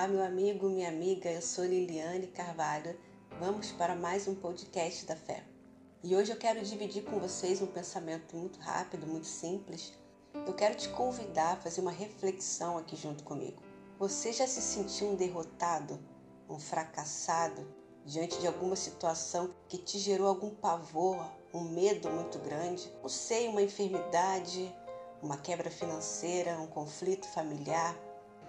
Olá, meu amigo, minha amiga, eu sou Liliane Carvalho. Vamos para mais um podcast da fé. E hoje eu quero dividir com vocês um pensamento muito rápido, muito simples. Eu quero te convidar a fazer uma reflexão aqui junto comigo. Você já se sentiu um derrotado, um fracassado diante de alguma situação que te gerou algum pavor, um medo muito grande? Não sei, uma enfermidade, uma quebra financeira, um conflito familiar?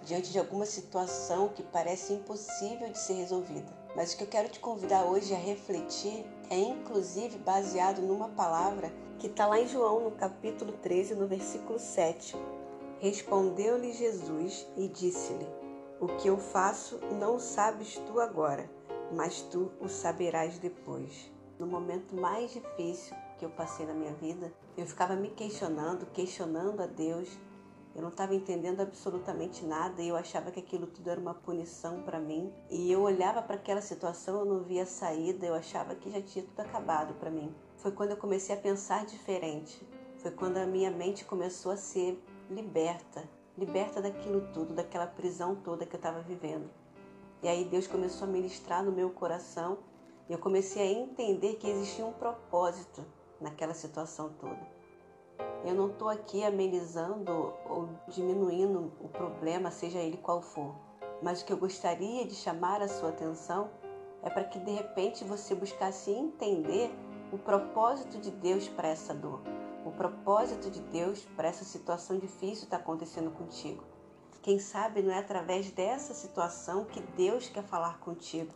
Diante de alguma situação que parece impossível de ser resolvida. Mas o que eu quero te convidar hoje a refletir é inclusive baseado numa palavra que está lá em João, no capítulo 13, no versículo 7. Respondeu-lhe Jesus e disse-lhe: O que eu faço não sabes tu agora, mas tu o saberás depois. No momento mais difícil que eu passei na minha vida, eu ficava me questionando, questionando a Deus eu não estava entendendo absolutamente nada e eu achava que aquilo tudo era uma punição para mim. E eu olhava para aquela situação, eu não via saída, eu achava que já tinha tudo acabado para mim. Foi quando eu comecei a pensar diferente. Foi quando a minha mente começou a ser liberta, liberta daquilo tudo, daquela prisão toda que eu estava vivendo. E aí Deus começou a ministrar no meu coração e eu comecei a entender que existia um propósito naquela situação toda. Eu não estou aqui amenizando ou diminuindo o problema, seja ele qual for. Mas o que eu gostaria de chamar a sua atenção é para que de repente você buscasse entender o propósito de Deus para essa dor. O propósito de Deus para essa situação difícil está acontecendo contigo. Quem sabe não é através dessa situação que Deus quer falar contigo.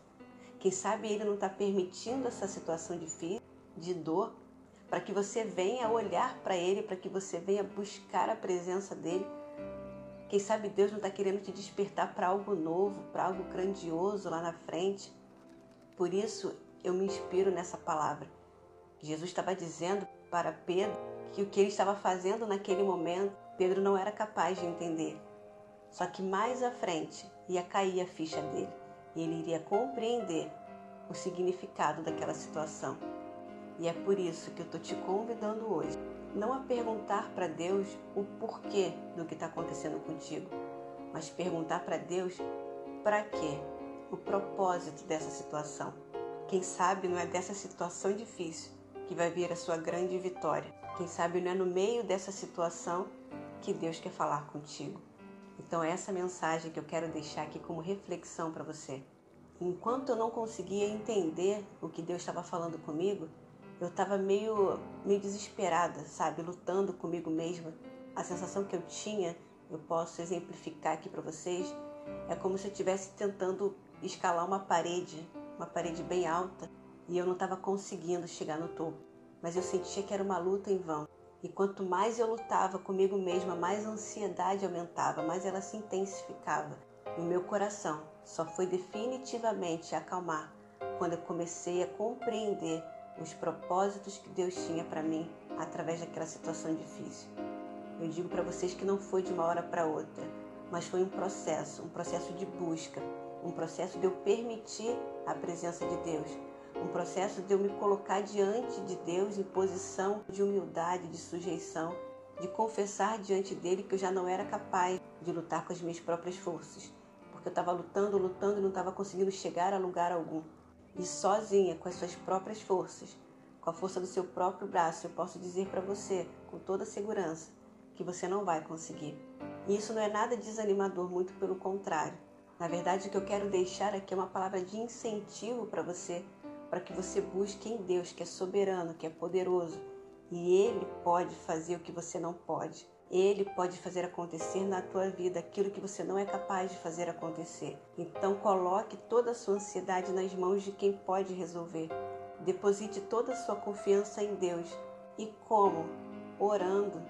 Quem sabe Ele não está permitindo essa situação difícil, de dor, para que você venha olhar para Ele, para que você venha buscar a presença dEle. Quem sabe Deus não está querendo te despertar para algo novo, para algo grandioso lá na frente. Por isso eu me inspiro nessa palavra. Jesus estava dizendo para Pedro que o que ele estava fazendo naquele momento, Pedro não era capaz de entender. Só que mais à frente ia cair a ficha dele e ele iria compreender o significado daquela situação. E é por isso que eu estou te convidando hoje, não a perguntar para Deus o porquê do que está acontecendo contigo, mas perguntar para Deus para quê, o propósito dessa situação. Quem sabe não é dessa situação difícil que vai vir a sua grande vitória. Quem sabe não é no meio dessa situação que Deus quer falar contigo. Então, é essa mensagem que eu quero deixar aqui como reflexão para você. Enquanto eu não conseguia entender o que Deus estava falando comigo, eu estava meio, meio desesperada, sabe? Lutando comigo mesma. A sensação que eu tinha, eu posso exemplificar aqui para vocês, é como se eu estivesse tentando escalar uma parede, uma parede bem alta, e eu não estava conseguindo chegar no topo. Mas eu sentia que era uma luta em vão. E quanto mais eu lutava comigo mesma, mais a ansiedade aumentava, mais ela se intensificava. E o meu coração só foi definitivamente acalmar quando eu comecei a compreender os propósitos que Deus tinha para mim através daquela situação difícil. Eu digo para vocês que não foi de uma hora para outra, mas foi um processo, um processo de busca, um processo de eu permitir a presença de Deus, um processo de eu me colocar diante de Deus em posição de humildade, de sujeição, de confessar diante dele que eu já não era capaz de lutar com as minhas próprias forças, porque eu estava lutando, lutando e não estava conseguindo chegar a lugar algum e sozinha, com as suas próprias forças, com a força do seu próprio braço, eu posso dizer para você, com toda segurança, que você não vai conseguir. E isso não é nada desanimador, muito pelo contrário. Na verdade, o que eu quero deixar aqui é uma palavra de incentivo para você, para que você busque em Deus, que é soberano, que é poderoso, e Ele pode fazer o que você não pode. Ele pode fazer acontecer na tua vida aquilo que você não é capaz de fazer acontecer. Então coloque toda a sua ansiedade nas mãos de quem pode resolver. Deposite toda a sua confiança em Deus. E como? Orando,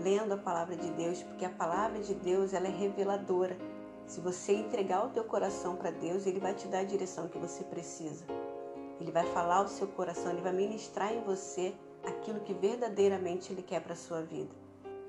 lendo a palavra de Deus, porque a palavra de Deus ela é reveladora. Se você entregar o teu coração para Deus, ele vai te dar a direção que você precisa. Ele vai falar ao seu coração, ele vai ministrar em você aquilo que verdadeiramente ele quer para sua vida.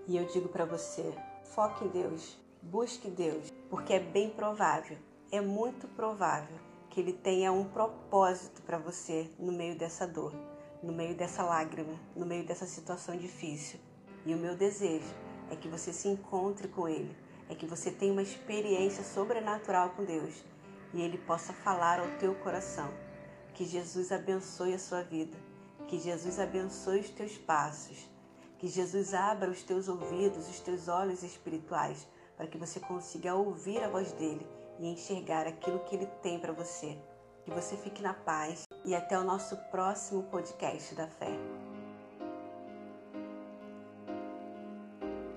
E eu digo para você: foque em Deus, busque Deus, porque é bem provável, é muito provável que Ele tenha um propósito para você no meio dessa dor, no meio dessa lágrima, no meio dessa situação difícil. E o meu desejo é que você se encontre com Ele, é que você tenha uma experiência sobrenatural com Deus e Ele possa falar ao teu coração. Que Jesus abençoe a sua vida, que Jesus abençoe os teus passos, que Jesus abra os teus ouvidos, os teus olhos espirituais, para que você consiga ouvir a voz dele e enxergar aquilo que ele tem para você. Que você fique na paz e até o nosso próximo podcast da fé.